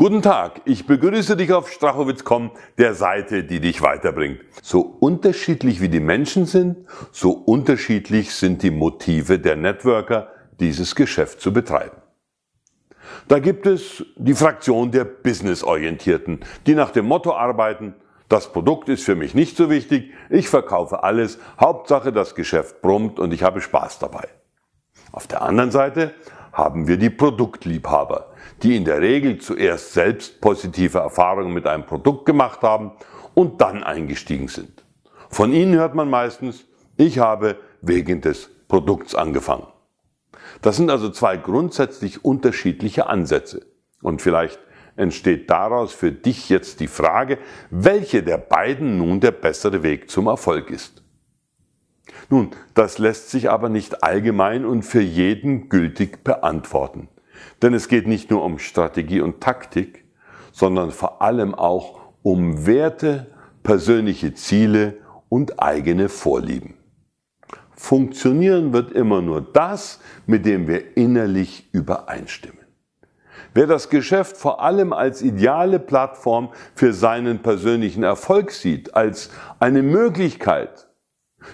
Guten Tag, ich begrüße dich auf Strachowitz.com, der Seite, die dich weiterbringt. So unterschiedlich wie die Menschen sind, so unterschiedlich sind die Motive der Networker, dieses Geschäft zu betreiben. Da gibt es die Fraktion der Businessorientierten, die nach dem Motto arbeiten, das Produkt ist für mich nicht so wichtig, ich verkaufe alles, Hauptsache das Geschäft brummt und ich habe Spaß dabei. Auf der anderen Seite haben wir die Produktliebhaber, die in der Regel zuerst selbst positive Erfahrungen mit einem Produkt gemacht haben und dann eingestiegen sind. Von ihnen hört man meistens, ich habe wegen des Produkts angefangen. Das sind also zwei grundsätzlich unterschiedliche Ansätze. Und vielleicht entsteht daraus für dich jetzt die Frage, welche der beiden nun der bessere Weg zum Erfolg ist. Nun, das lässt sich aber nicht allgemein und für jeden gültig beantworten. Denn es geht nicht nur um Strategie und Taktik, sondern vor allem auch um Werte, persönliche Ziele und eigene Vorlieben. Funktionieren wird immer nur das, mit dem wir innerlich übereinstimmen. Wer das Geschäft vor allem als ideale Plattform für seinen persönlichen Erfolg sieht, als eine Möglichkeit,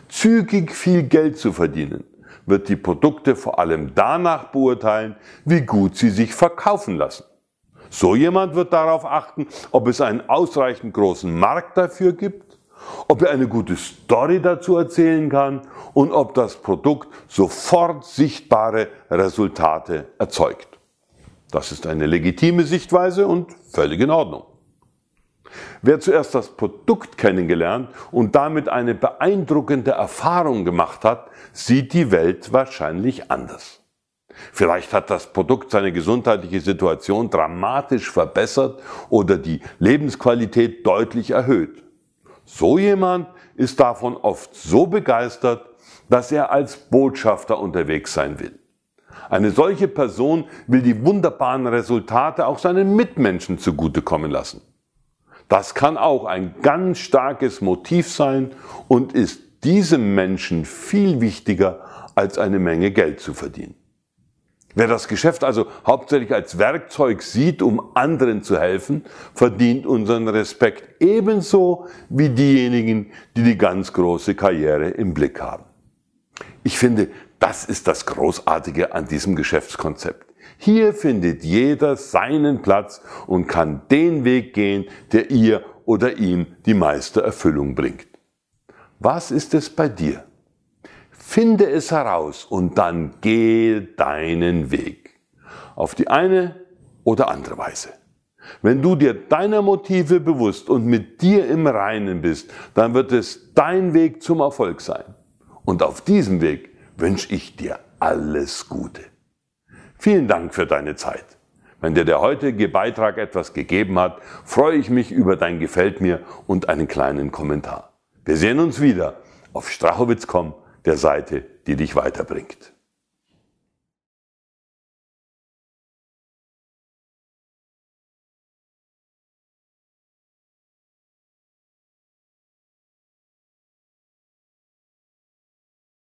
zügig viel Geld zu verdienen, wird die Produkte vor allem danach beurteilen, wie gut sie sich verkaufen lassen. So jemand wird darauf achten, ob es einen ausreichend großen Markt dafür gibt, ob er eine gute Story dazu erzählen kann und ob das Produkt sofort sichtbare Resultate erzeugt. Das ist eine legitime Sichtweise und völlig in Ordnung. Wer zuerst das Produkt kennengelernt und damit eine beeindruckende Erfahrung gemacht hat, sieht die Welt wahrscheinlich anders. Vielleicht hat das Produkt seine gesundheitliche Situation dramatisch verbessert oder die Lebensqualität deutlich erhöht. So jemand ist davon oft so begeistert, dass er als Botschafter unterwegs sein will. Eine solche Person will die wunderbaren Resultate auch seinen Mitmenschen zugutekommen lassen. Das kann auch ein ganz starkes Motiv sein und ist diesem Menschen viel wichtiger, als eine Menge Geld zu verdienen. Wer das Geschäft also hauptsächlich als Werkzeug sieht, um anderen zu helfen, verdient unseren Respekt ebenso wie diejenigen, die die ganz große Karriere im Blick haben. Ich finde, das ist das Großartige an diesem Geschäftskonzept. Hier findet jeder seinen Platz und kann den Weg gehen, der ihr oder ihm die meiste Erfüllung bringt. Was ist es bei dir? Finde es heraus und dann gehe deinen Weg. Auf die eine oder andere Weise. Wenn du dir deiner Motive bewusst und mit dir im Reinen bist, dann wird es dein Weg zum Erfolg sein. Und auf diesem Weg wünsche ich dir alles Gute. Vielen Dank für deine Zeit. Wenn dir der heutige Beitrag etwas gegeben hat, freue ich mich über dein Gefällt mir und einen kleinen Kommentar. Wir sehen uns wieder auf strachowitz.com, der Seite, die dich weiterbringt.